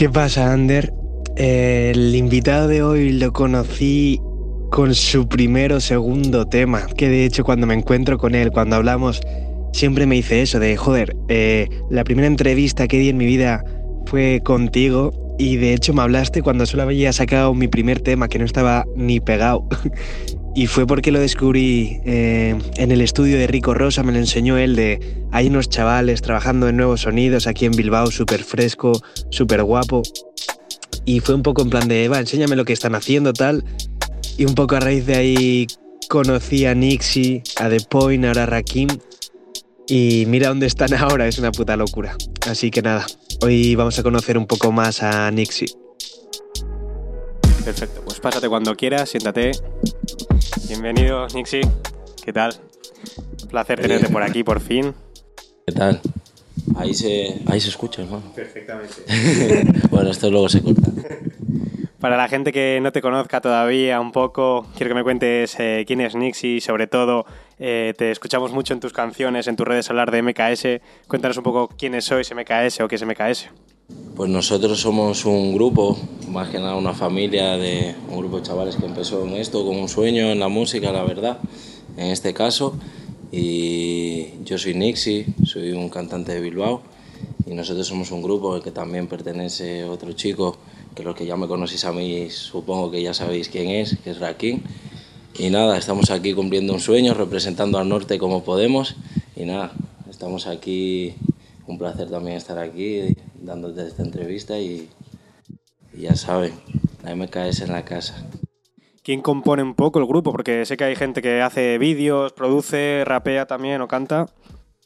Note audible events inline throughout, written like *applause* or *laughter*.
¿Qué pasa, Ander? El invitado de hoy lo conocí con su primero o segundo tema, que de hecho cuando me encuentro con él, cuando hablamos, siempre me dice eso de, joder, eh, la primera entrevista que di en mi vida fue contigo y de hecho me hablaste cuando solo había sacado mi primer tema, que no estaba ni pegado. *laughs* y fue porque lo descubrí eh, en el estudio de Rico Rosa, me lo enseñó él de, hay unos chavales trabajando en nuevos sonidos aquí en Bilbao, súper fresco, súper guapo. Y fue un poco en plan de, va, enséñame lo que están haciendo, tal. Y un poco a raíz de ahí conocí a Nixie, a The Point, ahora a Rakim. Y mira dónde están ahora, es una puta locura. Así que nada, hoy vamos a conocer un poco más a Nixie. Perfecto, pues pásate cuando quieras, siéntate. Bienvenido, Nixie. ¿Qué tal? Un placer tenerte por aquí por fin. ¿Qué tal? Ahí se, ahí se escucha, hermano. Perfectamente. *laughs* bueno, esto luego se corta. Para la gente que no te conozca todavía un poco, quiero que me cuentes eh, quién es Nixie y sobre todo eh, te escuchamos mucho en tus canciones, en tus redes hablar de MKS. Cuéntanos un poco quiénes sois MKS o qué es MKS. Pues nosotros somos un grupo, más que nada una familia de un grupo de chavales que empezó en esto con un sueño en la música, la verdad, en este caso. Y yo soy Nixie, soy un cantante de Bilbao y nosotros somos un grupo al que también pertenece otro chico que los que ya me conocéis a mí supongo que ya sabéis quién es, que es Rakim. Y nada, estamos aquí cumpliendo un sueño, representando al norte como podemos. Y nada, estamos aquí, un placer también estar aquí dándote esta entrevista y, y ya saben, la MKS en la casa. ¿Quién compone un poco el grupo? Porque sé que hay gente que hace vídeos, produce, rapea también o canta.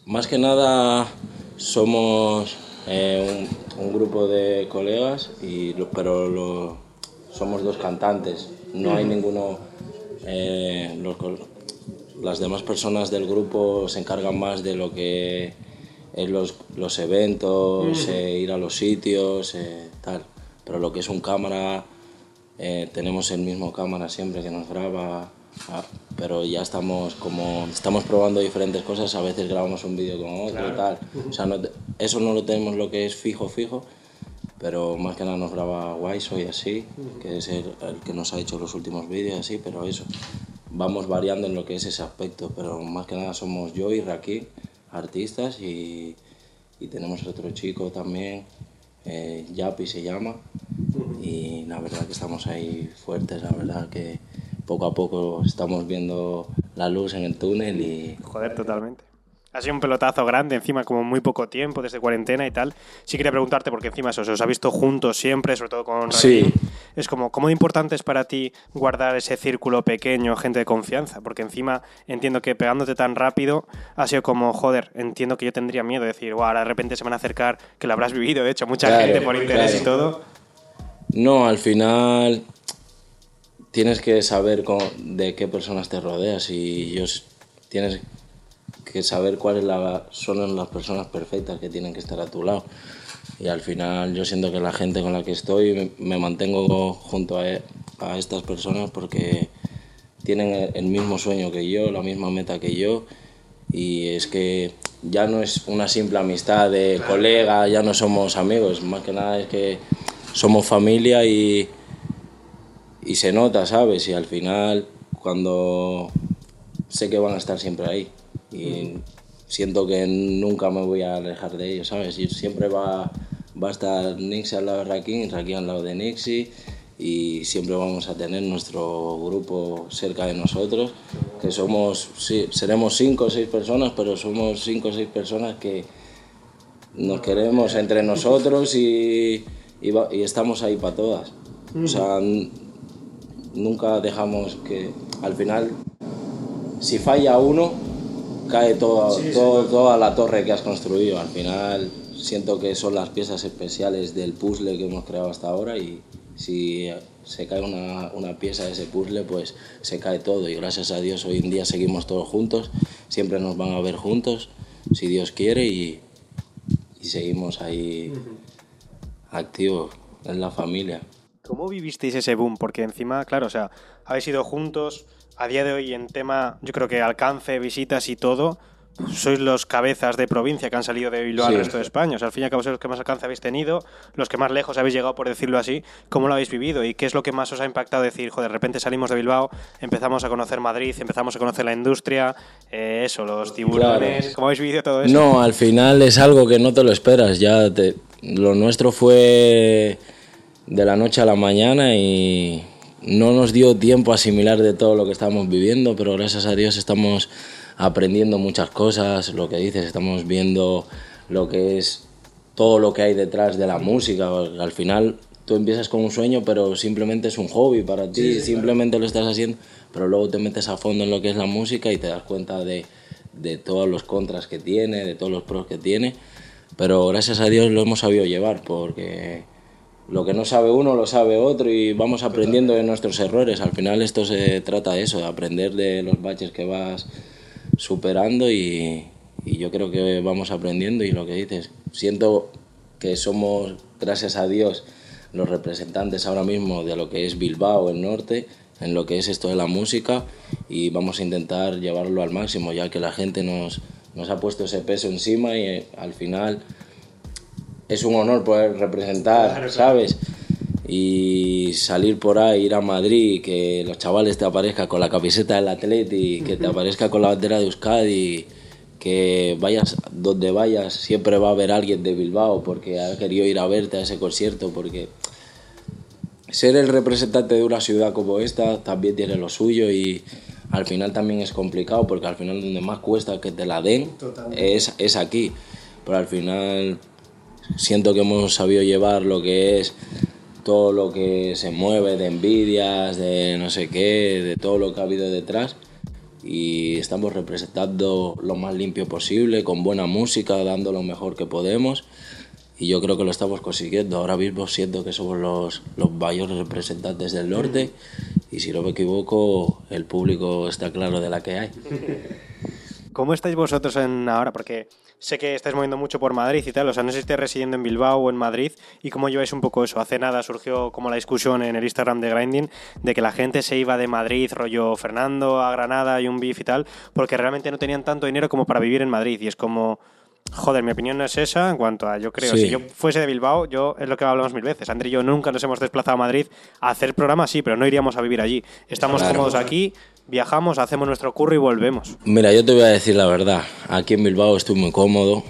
Más que nada somos eh, un, grupo de colegas, y, pero lo, somos dos cantantes. No hay ninguno... Eh, las demás personas del grupo se encargan más de lo que es los, los eventos, eh, ir a los sitios, tal. Pero lo que es un cámara, tenemos el mismo cámara siempre que nos graba. Ah, pero ya estamos como estamos probando diferentes cosas, a veces grabamos un vídeo con otro y tal. O sea, eso no lo tenemos lo que es fijo, fijo, pero más que nada nos graba Wise y así, que es el, que nos ha hecho los últimos vídeos así, pero eso, vamos variando en lo que es ese aspecto, pero más que nada somos yo y Raquel, artistas, y, y tenemos otro chico también, eh, Yapi se llama, y la verdad que estamos ahí fuertes, la verdad que poco a poco estamos viendo la luz en el túnel y... Joder, totalmente. Ha sido un pelotazo grande, encima como muy poco tiempo, desde cuarentena y tal. Sí quería preguntarte, porque encima eso, os ha visto juntos siempre, sobre todo con Sí. Es como, ¿cómo importante es para ti guardar ese círculo pequeño, gente de confianza? Porque encima entiendo que pegándote tan rápido ha sido como, joder, entiendo que yo tendría miedo de decir, ahora de repente se van a acercar, que lo habrás vivido, de hecho, mucha gente por interés y todo. No, al final tienes que saber de qué personas te rodeas y yo, tienes que saber cuáles son las personas perfectas que tienen que estar a tu lado. Y al final yo siento que la gente con la que estoy me, mantengo junto a, a, estas personas porque tienen el mismo sueño que yo, la misma meta que yo. Y es que ya no es una simple amistad de colega, ya no somos amigos, más que nada es que somos familia y, y se nota, ¿sabes? Y al final, cuando sé que van a estar siempre ahí y siento que nunca me voy a alejar de ellos, ¿sabes? Y siempre va, va a estar Nixie al lado de Rakim Rakim al lado de Nixie y siempre vamos a tener nuestro grupo cerca de nosotros, que somos, sí, seremos cinco o seis personas, pero somos cinco o seis personas que nos queremos entre nosotros y, y, y estamos ahí para todas. O sea, nunca dejamos que al final, si falla uno, cae todo, todo, toda la torre que has construido. Al final siento que son las piezas especiales del puzzle que hemos creado hasta ahora y si se cae una, una, pieza de ese puzzle, pues se cae todo. Y gracias a Dios hoy en día seguimos todos juntos, siempre nos van a ver juntos, si Dios quiere, y, y seguimos ahí activos en la familia. ¿Cómo vivisteis ese boom? Porque encima, claro, o sea, habéis ido juntos, a día de hoy en tema, yo creo que alcance, visitas y todo, sois los cabezas de provincia que han salido de Bilbao al resto de España. O sea, al fin y al cabo sois los que más alcance habéis tenido, los que más lejos habéis llegado, por decirlo así. ¿Cómo lo habéis vivido? ¿Y qué es lo que más os ha impactado decir, joder, de repente salimos de Bilbao, empezamos a conocer Madrid, empezamos a conocer la industria, eh, eso, los tiburones, Claro. ¿cómo habéis vivido todo eso? No, al final es algo que no te lo esperas. Ya te- lo nuestro fue de la noche a la mañana y no nos dio tiempo a asimilar de todo lo que estamos viviendo, pero gracias a Dios estamos aprendiendo muchas cosas, lo que dices, estamos viendo lo que es todo lo que hay detrás de la música. Al final tú empiezas con un sueño, pero simplemente es un hobby para ti, simplemente lo estás haciendo, pero luego te metes a fondo en lo que es la música y te das cuenta de, de todos los contras que tiene, de todos los pros que tiene, pero gracias a Dios lo hemos sabido llevar porque lo que no sabe uno lo sabe otro y vamos aprendiendo de nuestros errores. Al final esto se trata de eso, de aprender de los baches que vas superando y, y yo creo que vamos aprendiendo y lo que dices, siento que somos, gracias a Dios, los representantes ahora mismo de lo que es Bilbao, el norte, en lo que es esto de la música y vamos a intentar llevarlo al máximo ya que la gente nos, nos ha puesto ese peso encima y eh, al final es un honor poder representar, ¿sabes? Y salir por ahí, ir a Madrid, que los chavales te aparezcan con la camiseta del Atleti, que te aparezca con la bandera de Euskadi, que vayas donde vayas, siempre va a haber alguien de Bilbao porque ha querido ir a verte a ese concierto, porque ser el representante de una ciudad como esta también tiene lo suyo y al final también es complicado porque al final donde más cuesta que te la den es, es aquí. Pero al final siento que hemos sabido llevar lo que es todo lo que se mueve de envidias, de no sé qué, de todo lo que ha habido detrás y estamos representando lo más limpio posible, con buena música, dando lo mejor que podemos y yo creo que lo estamos consiguiendo. Ahora mismo siento que somos los, los mayores representantes del norte y si no me equivoco el público está claro de la que hay. ¿Cómo estáis vosotros en ahora? Porque sé que estáis moviendo mucho por Madrid y tal, o sea, no sé si estáis residiendo en Bilbao o en Madrid y cómo lleváis un poco eso. Hace nada surgió como la discusión en el Instagram de Grinding de que la gente se iba de Madrid, rollo Fernando, a Granada y un beef y tal, porque realmente no tenían tanto dinero como para vivir en Madrid y es como... Joder, mi opinión no es esa en cuanto a, yo creo, Sí. si yo fuese de Bilbao, yo es lo que hablamos mil veces. André y yo nunca nos hemos desplazado a Madrid a hacer programas, sí, pero no iríamos a vivir allí. Estamos Claro. cómodos aquí, viajamos, hacemos nuestro curro y volvemos. Mira, yo te voy a decir la verdad. Aquí en Bilbao estoy muy cómodo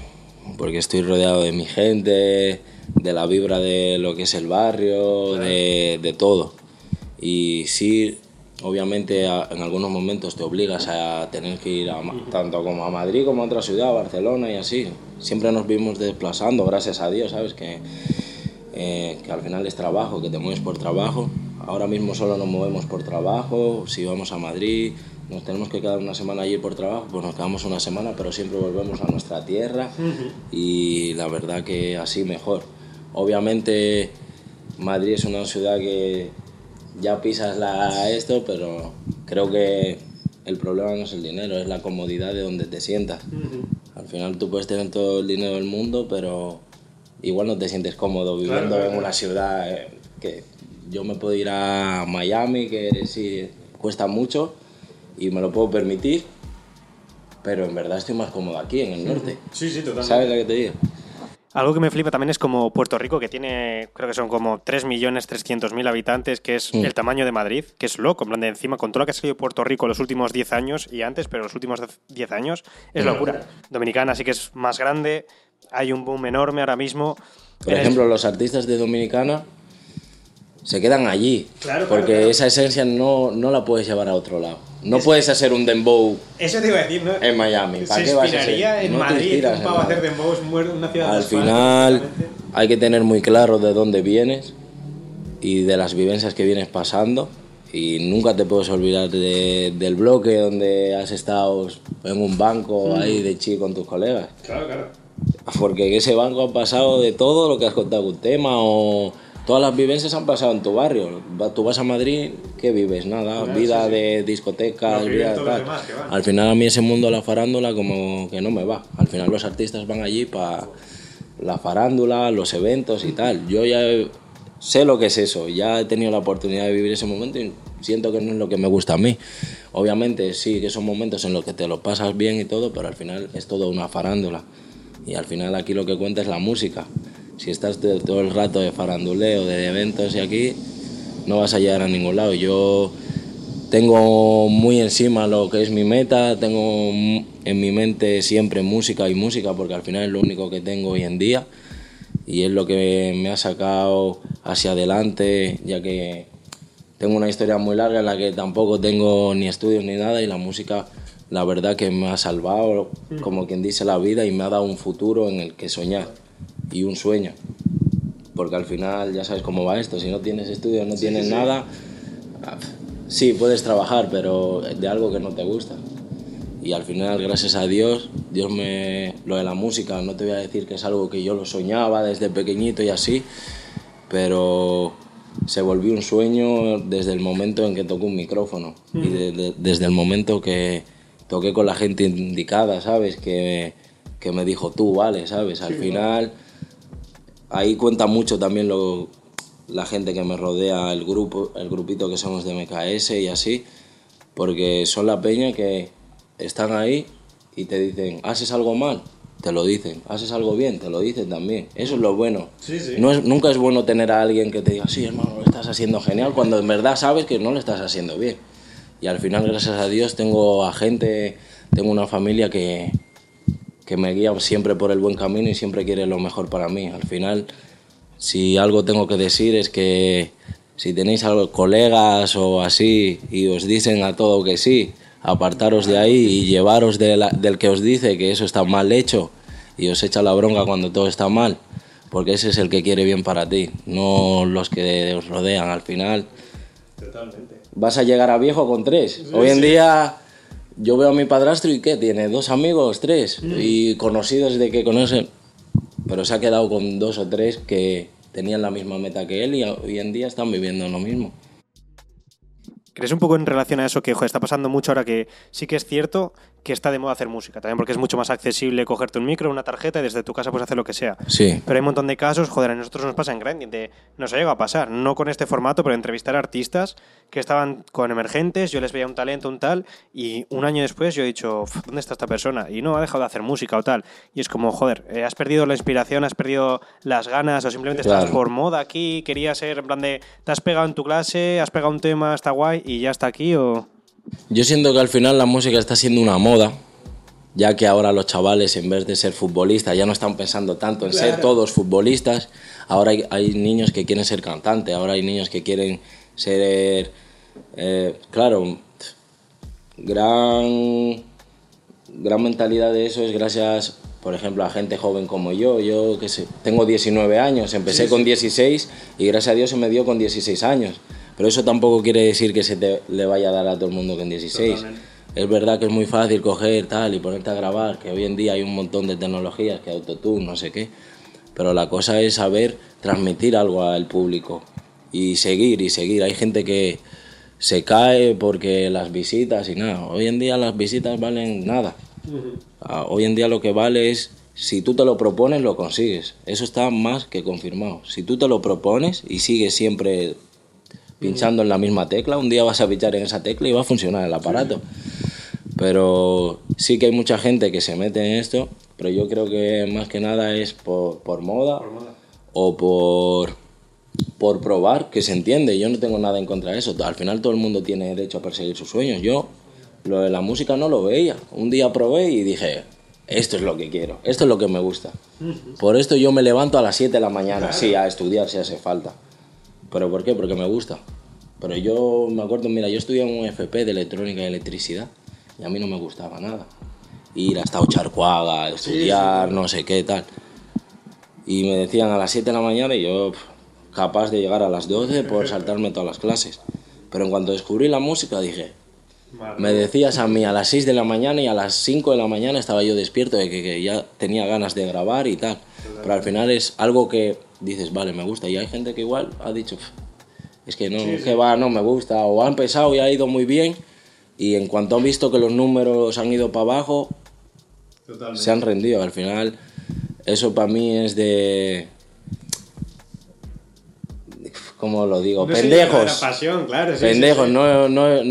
porque estoy rodeado de mi gente, de la vibra de lo que es el barrio, de, de todo. Y sí, obviamente a- en algunos momentos te obligas a tener que ir a tanto como a Madrid como a otra ciudad, a Barcelona y así. Siempre nos vimos desplazando, gracias a Dios, ¿sabes? Que, eh, que al final es trabajo, que te mueves por trabajo. Ahora mismo solo nos movemos por trabajo, si vamos a Madrid, nos tenemos que quedar una semana allí por trabajo, pues nos quedamos una semana, pero siempre volvemos a nuestra tierra y la verdad que así mejor. Obviamente Madrid es una ciudad que ya pisas la esto, pero creo que el problema no es el dinero, es la comodidad de donde te sientas. Al final tú puedes tener todo el dinero del mundo, pero igual no te sientes cómodo viviendo en una ciudad eh, que yo me puedo ir a Miami, que sí cuesta mucho y me lo puedo permitir, pero en verdad estoy más cómodo aquí, en el norte. Sí, sí, totalmente. ¿Sabes lo que te digo? Algo que me flipa también es como Puerto Rico, que tiene, creo que son como 3.300.000 habitantes, que es el tamaño de Madrid, que es loco, en plan de encima, con todo lo que ha salido Puerto Rico los últimos 10 años y antes, pero los últimos 10 años, es locura. Dominicana sí que es más grande, hay un boom enorme ahora mismo. Por el- ejemplo, los artistas de Dominicana se quedan allí, Claro, porque claro. esa esencia no, no la puedes llevar a otro lado. No puedes hacer un dembow Eso te iba a decir, ¿no? en Miami. ¿Para Se qué vas a hacer? en No Madrid, un en pavo hacer dembows, muer- una ciudad Al final hay que tener muy claro de dónde vienes y de las vivencias que vienes pasando y nunca te puedes olvidar de- del bloque donde has estado en un banco ahí de chico con tus colegas. Claro, claro. Porque en ese banco han pasado de todo lo que has contado un tema o todas las vivencias han pasado en tu barrio. Tú vas a Madrid, ¿qué vives? Nada, vida de discotecas, Lo que viven vida de tal. demás. Al final a mí ese mundo de la farándula como que no me va. Al final los artistas van allí para la farándula, los eventos y tal. Yo ya sé lo que es eso, ya he tenido la oportunidad de vivir ese momento y siento que no es lo que me gusta a mí. Obviamente sí que son momentos en los que te lo pasas bien y todo, pero al final es todo una farándula. Y al final aquí lo que cuenta es la música. Si estás todo el rato de faranduleo, de eventos y aquí, no vas a llegar a ningún lado. Yo tengo muy encima lo que es mi meta, tengo en mi mente siempre música y música, porque al final es lo único que tengo hoy en día y es lo que me ha sacado hacia adelante, ya que tengo una historia muy larga en la que tampoco tengo ni estudios ni nada y la música la verdad que me ha salvado, como quien dice, la vida y me ha dado un futuro en el que soñar y un sueño. Porque al final ya sabes cómo va esto, si no tienes estudios, no tienes nada, sí, puedes trabajar, pero de algo que no te gusta. Y al final, gracias a Dios, Dios me... Lo de la música, no te voy a decir que es algo que yo lo soñaba desde pequeñito y así, pero se volvió un sueño desde el momento en que tocó un micrófono y desde el momento que toqué con la gente indicada, ¿sabes? Que, que me dijo tú, vale, ¿sabes? Al final, ahí cuenta mucho también lo, la gente que me rodea, el grupo, el grupito que somos de MKS y así, porque son la peña que están ahí y te dicen, haces algo mal, te lo dicen, haces algo bien, te lo dicen también. Eso es lo bueno. No es, nunca es bueno tener a alguien que te diga, sí, hermano, lo estás haciendo genial, cuando en verdad sabes que no lo estás haciendo bien. Y al final, gracias a Dios, tengo a gente, tengo una familia que, que me guía siempre por el buen camino y siempre quiere lo mejor para mí. Al final, si algo tengo que decir es que si tenéis algo, colegas o así y os dicen a todo que sí, apartaros de ahí y llevaros del que os dice que eso está mal hecho y os echa la bronca cuando todo está mal, porque ese es el que quiere bien para ti, no los que os rodean al final. Totalmente. Vas a llegar a viejo con tres. Hoy en día yo veo a mi padrastro y ¿qué? Tiene dos amigos, tres, mm. y conocidos de que conocen, pero se ha quedado con dos o tres que tenían la misma meta que él y hoy en día están viviendo lo mismo. ¿Crees un poco en relación a eso que está pasando mucho ahora que sí que es cierto que está de moda hacer música? También porque es mucho más accesible cogerte un micro, una tarjeta y desde tu casa puedes hacer lo que sea. Sí. Pero hay un montón de casos, joder, a nosotros nos pasa en Grinding, de, nos ha llegado a pasar, no con este formato, pero entrevistar artistas que estaban con emergentes, yo les veía un talento, un tal, y un año después yo he dicho, ¿dónde está esta persona? Y no, ha dejado de hacer música o tal. Y es como, joder, eh, has perdido la inspiración, has perdido las ganas, o simplemente estás por moda aquí, querías ser, en plan de, te has pegado en tu clase, has pegado un tema, está guay, y ya está aquí, o... Yo siento que al final la música está siendo una moda, ya que ahora los chavales en vez de ser futbolistas ya no están pensando tanto en ser todos futbolistas, ahora hay, niños que quieren ser cantantes, ahora hay niños que quieren ser, eh, claro, gran, gran mentalidad de eso es gracias, por ejemplo, a gente joven como yo, yo que sé, tengo 19 años, empecé con 16 y gracias a Dios se me dio con 16 años, pero eso tampoco quiere decir que se te, le vaya a dar a todo el mundo con 16 es verdad que es muy fácil coger tal y ponerte a grabar, que hoy en día hay un montón de tecnologías, que autotune, no sé qué, pero la cosa es saber transmitir algo al público y seguir y seguir. Hay gente que se cae porque las visitas y nada. Hoy en día las visitas valen nada. Ah, hoy en día lo que vale es si tú te lo propones, lo consigues. Eso está más que confirmado. Si tú te lo propones y sigues siempre pinchando en la misma tecla, un día vas a pinchar en esa tecla y va a funcionar el aparato. Pero sí que hay mucha gente que se mete en esto, pero yo creo que más que nada es por, por, moda, o por, por probar, que se entiende. Yo no tengo nada en contra de eso. Al final todo el mundo tiene derecho a perseguir sus sueños. Yo lo de la música no lo veía. Un día probé y dije, esto es lo que quiero, esto es lo que me gusta. Por esto yo me levanto a las 7 de la mañana, sí, a estudiar si hace falta. ¿Pero por qué? Porque me gusta. Pero yo me acuerdo, mira, yo estudié un FP de electrónica y electricidad y a mí no me gustaba nada. Ir hasta Ocharcuaga, estudiar, no sé qué, tal. Y me decían a las 7 de la mañana y yo capaz de llegar a las 12 por *laughs* saltarme todas las clases. Pero en cuanto descubrí la música dije, me decías a mí a las 6 de la mañana y a las 5 de la mañana estaba yo despierto de que, ya tenía ganas de grabar y tal. Pero al final es algo que dices, vale, me gusta. Y hay gente que igual ha dicho, es que no, que va, no me gusta. O ha empezado y ha ido muy bien y en cuanto han visto que los números han ido para abajo, se han rendido. Al final, eso para mí es de. ¿cómo lo digo? No pendejos. la pasión, claro. sí, sí, pendejos, sí. No, no,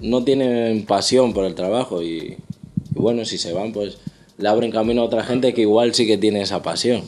no, tienen pasión por el trabajo y, y bueno, si se van, pues le abren camino a otra gente que igual sí que tiene esa pasión.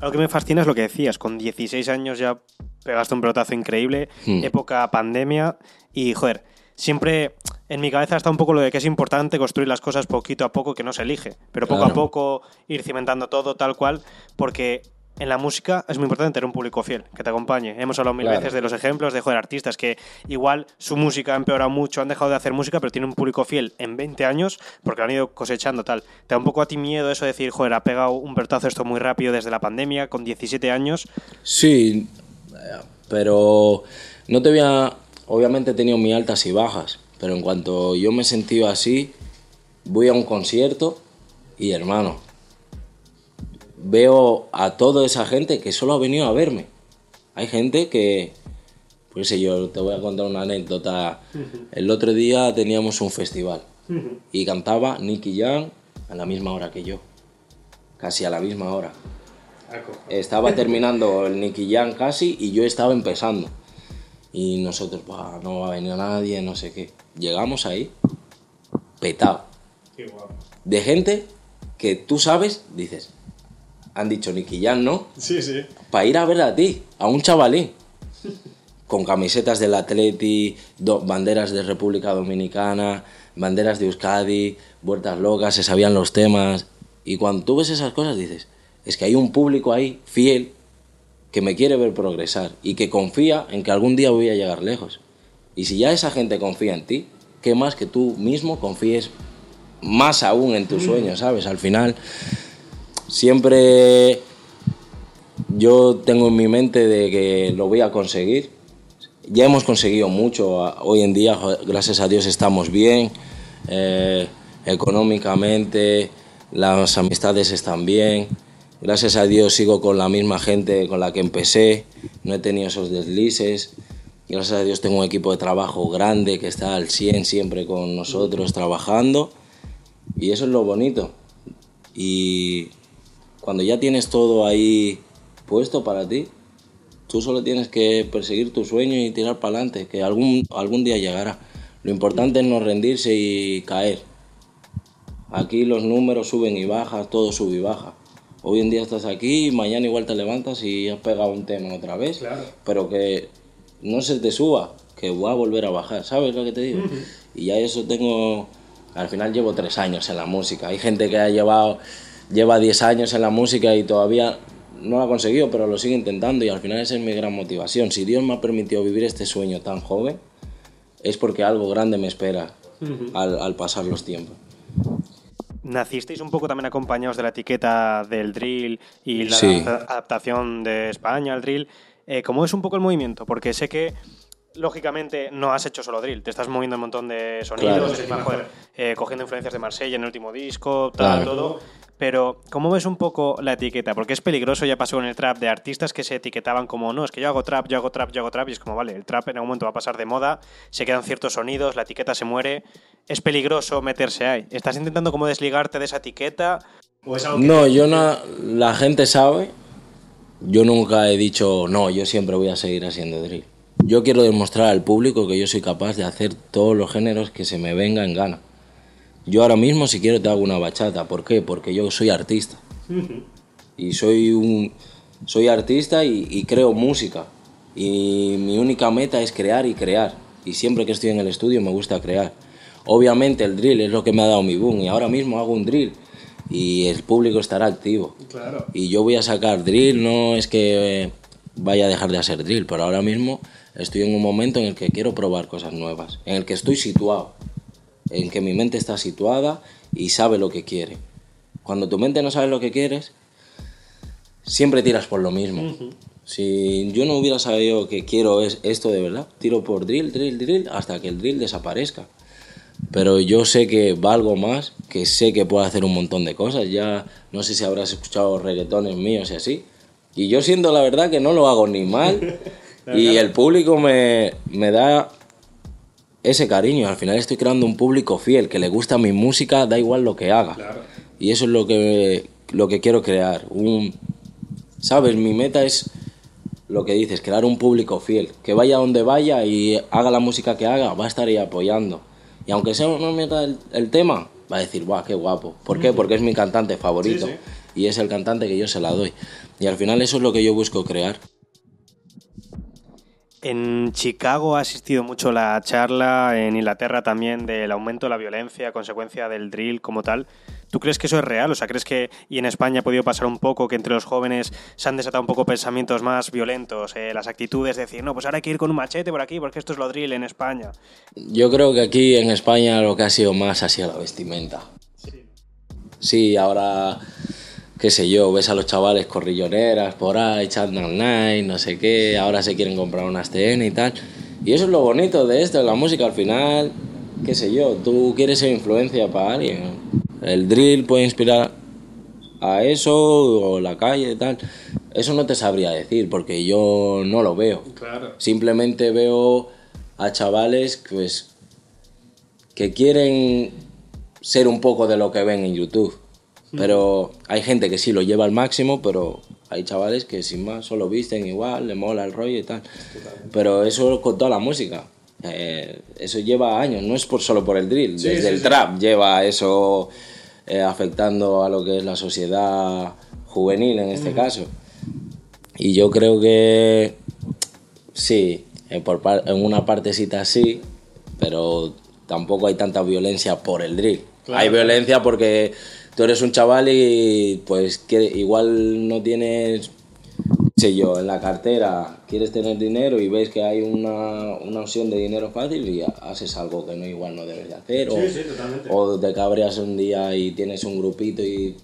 Lo que me fascina es lo que decías. Con 16 años ya pegaste un pelotazo increíble, Hmm. época pandemia y, joder, siempre en mi cabeza está un poco lo de que es importante construir las cosas poquito a poco, que no se elige, pero poco a poco ir cimentando todo tal cual, porque en la música es muy importante tener un público fiel, que te acompañe. Hemos hablado mil Claro. veces de los ejemplos de, joder, artistas que igual su música ha empeorado mucho, han dejado de hacer música, pero tienen un público fiel en 20 años porque lo han ido cosechando tal. ¿Te da un poco a ti miedo eso de decir, joder, ha pegado un pelotazo esto muy rápido desde la pandemia, con 17 años? Sí, pero no te voy a... Obviamente he tenido mis altas y bajas, pero en cuanto yo me he sentido así, voy a un concierto y hermano, veo a toda esa gente que solo ha venido a verme. Hay gente que, pues sé yo, te voy a contar una anécdota. El otro día teníamos un festival y cantaba Nicky Jam a la misma hora que yo, casi a la misma hora. Estaba *laughs* terminando el Nicky Jam casi y yo estaba empezando. Y nosotros, "Buah, no va a venir nadie, no sé qué. Llegamos ahí, petado. De gente que tú sabes, dices, han dicho Nicky Jam, ¿no? Sí, sí. Para ir a ver a ti, a un chavalín. Con camisetas del Atleti, do- banderas de República Dominicana, banderas de Euskadi, vueltas locas, se sabían los temas. Y cuando tú ves esas cosas dices, es que hay un público ahí fiel que me quiere ver progresar y que confía en que algún día voy a llegar lejos. Y si ya esa gente confía en ti, ¿qué más que tú mismo confíes más aún en tus sueños, ¿sabes? Al final, siempre yo tengo en mi mente de que lo voy a conseguir. Ya hemos conseguido mucho. Hoy en día, gracias a Dios, estamos bien. eh, económicamente, las amistades están bien. Gracias a Dios sigo con la misma gente con la que empecé. No he tenido esos deslices. Gracias a Dios tengo un equipo de trabajo grande que está al 100 siempre con nosotros trabajando. Y eso es lo bonito. Y cuando ya tienes todo ahí puesto para ti, tú solo tienes que perseguir tu sueño y tirar para adelante, que algún, algún día llegará. Lo importante es no rendirse y caer. Aquí los números suben y bajan, todo sube y baja. Hoy en día estás aquí mañana igual te levantas y has pegado un tema otra vez, pero que no se te suba, que va a volver a bajar, ¿sabes lo que te digo? Y ya eso tengo, al final llevo tres años en la música. Hay gente que ha llevado, lleva 10 años en la música y todavía no lo ha conseguido, pero lo sigue intentando y al final esa es mi gran motivación. Si Dios me ha permitido vivir este sueño tan joven, es porque algo grande me espera al, al pasar los tiempos. Nacisteis un poco también acompañados de la etiqueta del drill y la Sí. adaptación de España al drill. Eh, ¿Cómo es un poco el movimiento? Porque sé que, lógicamente, no has hecho solo drill, te estás moviendo un montón de sonidos, Claro. joder, eh, cogiendo influencias de Marsella en el último disco, tal, Claro. todo. Pero, ¿cómo ves un poco la etiqueta? Porque es peligroso, ya pasó con el trap, de artistas que se etiquetaban como, no, es que yo hago trap, yo hago trap, yo hago trap, y es como, vale, el trap en algún momento va a pasar de moda, se quedan ciertos sonidos, la etiqueta se muere, es peligroso meterse ahí. ¿Estás intentando como desligarte de esa etiqueta? ¿O es algo que- No, yo no, la gente sabe, yo nunca he dicho, no, yo siempre voy a seguir haciendo drill. Yo quiero demostrar al público que yo soy capaz de hacer todos los géneros que se me venga en gana. Yo ahora mismo si quiero te hago una bachata, ¿por qué? Porque yo soy artista. *laughs* Y soy un soy artista y, y creo música. Y mi única meta es crear y crear. Y siempre que estoy en el estudio me gusta crear. Obviamente el drill es lo que me ha dado mi boom y ahora mismo hago un drill y el público estará activo. Claro. Y yo voy a sacar drill, no es que eh, vaya a dejar de hacer drill, pero ahora mismo estoy en un momento en el que quiero probar cosas nuevas, en el que estoy situado, en que mi mente está situada y sabe lo que quiere. Cuando tu mente no sabe lo que quieres, siempre tiras por lo mismo. Si yo no hubiera sabido que quiero es esto de verdad, tiro por drill, drill, drill, hasta que el drill desaparezca. Pero yo sé que valgo más, que sé que puedo hacer un montón de cosas. Ya no sé si habrás escuchado reggaetones míos y así. Y yo siento la verdad que no lo hago ni mal. *laughs* y el público me, me da ese cariño. Al final estoy creando un público fiel, que le gusta mi música, da igual lo que haga. Y eso es lo que, lo que quiero crear. Un, ¿Sabes? Mi meta es lo que dices, crear un público fiel, que vaya donde vaya y haga la música que haga, va a estar ahí apoyando. Y aunque sea una mierda el, el tema, va a decir, guau, qué guapo. ¿Por qué? Porque es mi cantante favorito. Sí, sí. Y es el cantante que yo se la doy. Y al final eso es lo que yo busco crear. En Chicago ha asistido mucho la charla, en Inglaterra también, del aumento de la violencia a consecuencia del drill como tal. ¿Tú crees que eso es real? O sea, ¿crees que, y en España ha podido pasar un poco, que entre los jóvenes se han desatado un poco pensamientos más violentos, eh, las actitudes de decir, no, pues ahora hay que ir con un machete por aquí porque esto es lo drill en España? Yo creo que aquí en España lo que ha sido más ha sido la vestimenta. Sí, ahora, qué sé yo, ves a los chavales corrilloneras por ahí, Chandal Night, no sé qué, ahora se quieren comprar unas TN y tal. Y eso es lo bonito de esto, de la música al final, qué sé yo, tú quieres ser influencia para alguien. El drill puede inspirar a eso, o la calle y tal. Eso no te sabría decir, porque yo no lo veo. Claro. Simplemente veo a chavales pues, que quieren ser un poco de lo que ven en YouTube. Pero hay gente que sí lo lleva al máximo, pero hay chavales que sin más solo visten igual, le mola el rollo y tal. Pero eso con toda la música. Eh, eso lleva años, no es por, solo por el drill. Sí, Desde sí, el sí. trap lleva eso eh, afectando a lo que es la sociedad juvenil en este caso. Y yo creo que sí, en, por par- en una partecita sí, pero tampoco hay tanta violencia por el drill. Claro, hay violencia porque tú eres un chaval y pues que igual no tienes, sé yo, en la cartera quieres tener dinero y ves que hay una, una opción de dinero fácil y haces algo que no igual no debes de hacer. o, totalmente. o te cabreas un día y tienes un grupito y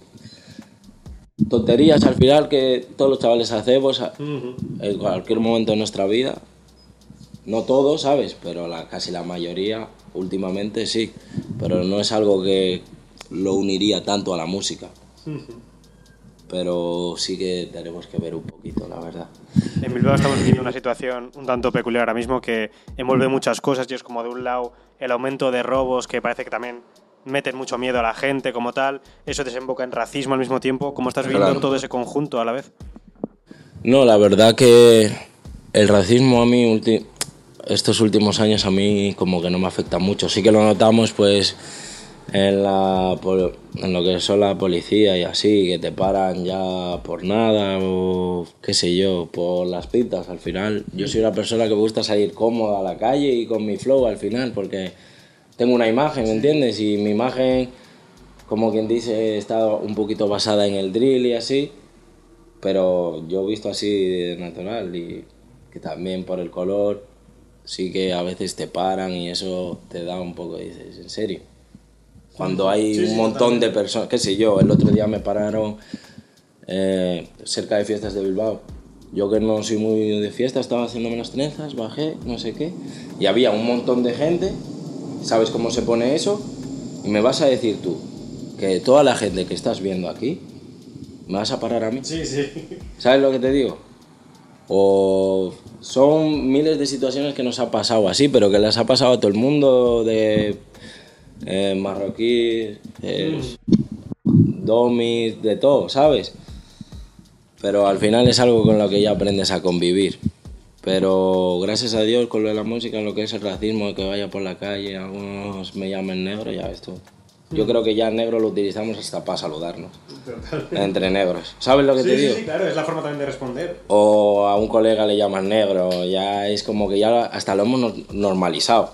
tonterías al final que todos los chavales hacemos en cualquier momento de nuestra vida. No todos, ¿sabes? Pero la, casi la mayoría últimamente sí. Pero no es algo que lo uniría tanto a la música. Pero sí que tenemos que ver un poquito, la verdad. En Bilbao estamos viviendo una situación un tanto peculiar ahora mismo que envuelve muchas cosas y es como de un lado el aumento de robos que parece que también meten mucho miedo a la gente como tal, eso desemboca en racismo al mismo tiempo, ¿cómo estás viviendo Claro. todo ese conjunto a la vez? No, la verdad que el racismo a mí estos últimos años a mí como que no me afecta mucho. Sí que lo notamos pues en, la, en lo que son la policía y así, que te paran ya por nada o qué sé yo, por las pintas. Al final yo soy una persona que me gusta salir cómoda a la calle y con mi flow al final porque tengo una imagen, ¿me entiendes? Y mi imagen, como quien dice, está un poquito basada en el drill y así pero yo he visto así de natural y que también por el color sí que a veces te paran y eso te da un poco, dices, ¿en serio? Cuando hay un montón de personas, qué sé yo, el otro día me pararon eh, cerca de fiestas de Bilbao. Yo que no soy muy de fiesta, estaba haciéndome las trenzas, bajé, no sé qué, y había un montón de gente, ¿sabes cómo se pone eso? Y me vas a decir tú que toda la gente que estás viendo aquí, ¿me vas a parar a mí? Sí, sí. ¿Sabes lo que te digo? O son miles de situaciones que nos ha pasado así, pero que les ha pasado a todo el mundo de eh, marroquíes, eh, domis, de todo, ¿sabes? Pero al final es algo con lo que ya aprendes a convivir. Pero gracias a Dios con lo de la música, lo que es el racismo, que vaya por la calle, algunos me llamen negro, ya ves tú. Yo creo que ya negro lo utilizamos hasta para saludarnos, entre negros. ¿Sabes lo que te digo? claro, es la forma también de responder. o a un colega le llamas negro, ya es como que ya hasta lo hemos nor- normalizado.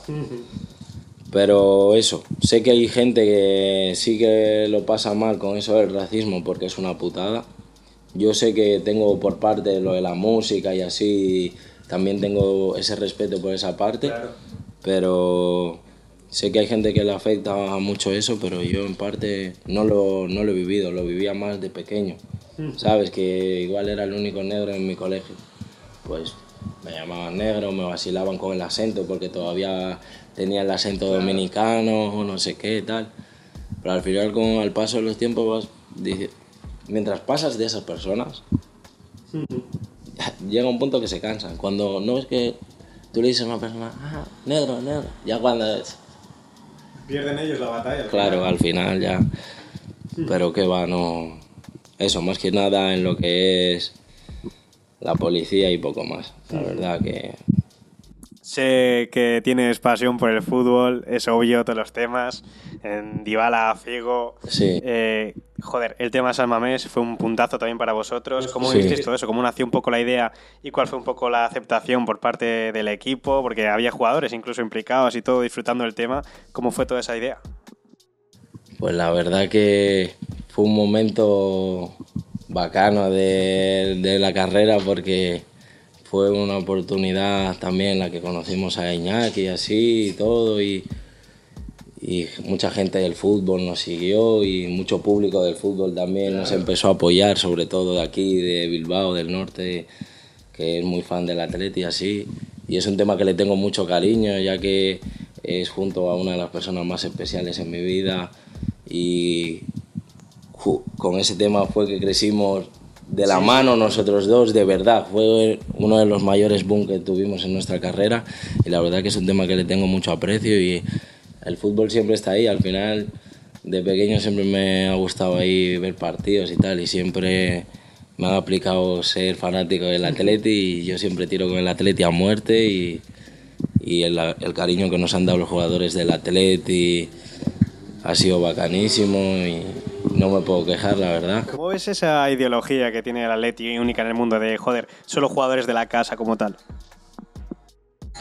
Pero eso, sé que hay gente que sí que lo pasa mal con eso del racismo porque es una putada. Yo sé que tengo por parte lo de la música y así, también tengo ese respeto por esa parte, Claro. pero sé que hay gente que le afecta mucho eso, pero yo en parte no lo, no lo he vivido, lo vivía más de pequeño. ¿Sabes? Que igual era el único negro en mi colegio. Pues me llamaban negro, me vacilaban con el acento porque todavía tenía el acento dominicano o no sé qué tal. Pero al final, con el paso de los tiempos, vas, dice- mientras pasas de esas personas, llega un punto que se cansan. Cuando no ves que tú le dices a una persona, ah, negro, negro, ya cuando es, Pierden ellos la batalla. Claro, al final ya. Pero que va, no. Eso, más que nada en lo que es la policía y poco más. La verdad que Sé que tienes pasión por el fútbol, es obvio todos los temas. En Dybala, Figo. Sí. Eh, joder, el tema San Mamés fue un puntazo también para vosotros. ¿Cómo Sí. visteis todo eso? ¿Cómo nació un poco la idea y cuál fue un poco la aceptación por parte del equipo? Porque había jugadores incluso implicados y todo disfrutando del tema. ¿Cómo fue toda esa idea? Pues la verdad que fue un momento bacano de, de la carrera porque fue una oportunidad también la que conocimos a Iñaki y así y todo y, y mucha gente del fútbol nos siguió y mucho público del fútbol también nos empezó a apoyar, sobre todo de aquí, de Bilbao, del norte, que es muy fan del Atleti y así. Y es un tema que le tengo mucho cariño, ya que es junto a una de las personas más especiales en mi vida y con ese tema fue que crecimos de la mano nosotros dos, de verdad. Fue uno de los mayores boom que tuvimos en nuestra carrera y la verdad que es un tema que le tengo mucho aprecio y el fútbol siempre está ahí. Al final, de pequeño siempre me ha gustado ahí ver partidos y tal y siempre me han aplicado ser fanático del Atleti y yo siempre tiro con el Atleti a muerte y, y el, el cariño que nos han dado los jugadores del Atleti ha sido bacanísimo y no me puedo quejar, la verdad. ¿Cómo ves esa ideología que tiene el Atleti única en el mundo de, joder, solo jugadores de la casa como tal?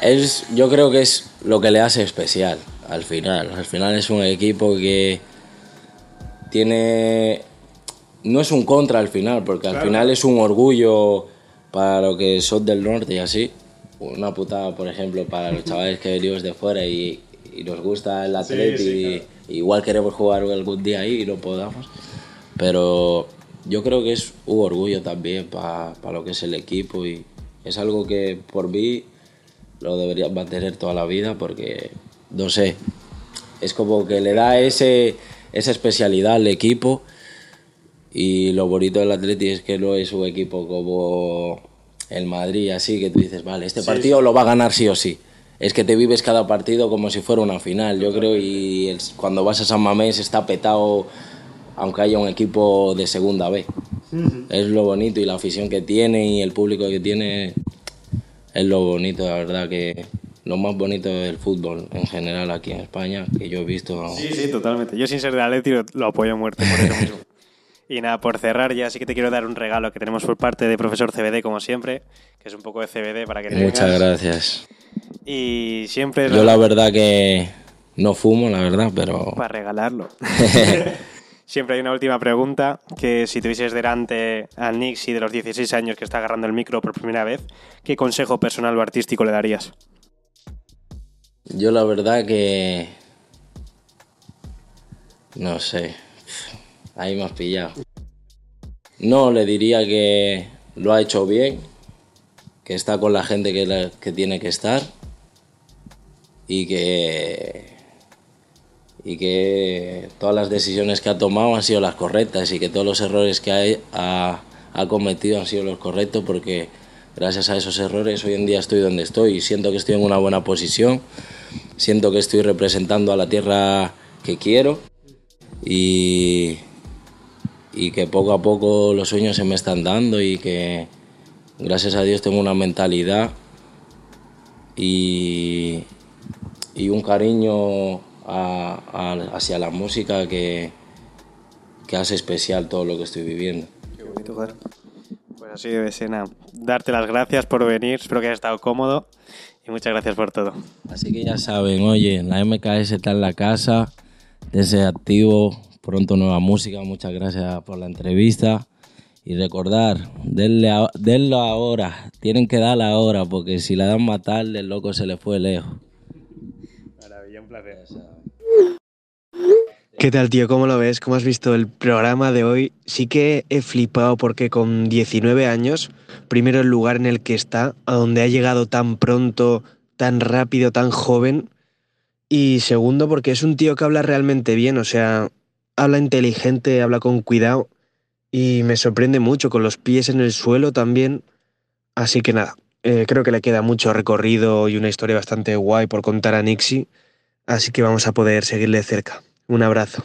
Es, yo creo que es lo que le hace especial al final. Al final es un equipo que tiene... No es un contra al final, porque al final es un orgullo para lo que son del norte y así. Una putada, por ejemplo, para los *laughs* chavales que venimos de fuera y, y nos gusta el Atleti. y igual queremos jugar algún día ahí y lo podamos. Pero yo creo que es un orgullo también para lo que es el equipo y es algo que por mí lo debería mantener toda la vida porque, no sé, es como que le da ese, esa especialidad al equipo y lo bonito del Atleti es que no es un equipo como el Madrid, así que tú dices, vale, este partido lo va a ganar sí o sí. Es que te vives cada partido como si fuera una final, yo creo, y el- cuando vas a San Mamés está petado, aunque haya un equipo de segunda B. Es lo bonito y la afición que tiene y el público que tiene es lo bonito, la verdad, que lo más bonito del fútbol en general aquí en España que yo he visto. Sí, sí, totalmente. Yo sin ser de Atleti lo, apoyo a muerte por eso mismo. *laughs* Y nada, por cerrar ya sí que te quiero dar un regalo que tenemos por parte de profesor CBD, como siempre, que es un poco de CBD para que te Muchas gracias. Y siempre Yo la verdad que no fumo, la verdad, pero para regalarlo. *laughs* *laughs* siempre hay una última pregunta, que si tuvieses delante al Nixie de los 16 años que está agarrando el micro por primera vez, ¿qué consejo personal o artístico le darías? yo la verdad que no sé, ahí me has pillado. No, le diría que lo ha hecho bien, que está con la gente que tiene que estar y que y que todas las decisiones que ha tomado han sido las correctas y que todos los errores que ha, ha, ha cometido han sido los correctos porque gracias a esos errores hoy en día estoy donde estoy. Y siento que estoy en una buena posición, siento que estoy representando a la tierra que quiero y, y que poco a poco los sueños se me están dando y que gracias a Dios tengo una mentalidad y, y un cariño a- a- hacia la música que, que hace especial todo lo que estoy viviendo. Qué bonito, joder. Pues así debe ser, nada. Darte las gracias por venir, espero que hayas estado cómodo y muchas gracias por todo. Así que ya saben, oye, la MKS está en la casa, desde activo, pronto nueva música, muchas gracias por la entrevista. Y recordar, denle, a- denlo ahora, tienen que darla ahora, porque si la dan más tarde, el loco se le fue lejos. Maravilla, un placer. ¿Qué tal, tío? ¿Cómo lo ves? ¿Cómo has visto el programa de hoy? Sí que he flipado porque con 19 años, primero el lugar en el que está, a donde ha llegado tan pronto, tan rápido, tan joven. Y segundo, porque es un tío que habla realmente bien, o sea, habla inteligente, habla con cuidado. Y me sorprende mucho, con los pies en el suelo también. Así que nada, eh, creo que le queda mucho recorrido y una historia bastante guay por contar a Nixie. Así que vamos a poder seguirle cerca. Un abrazo.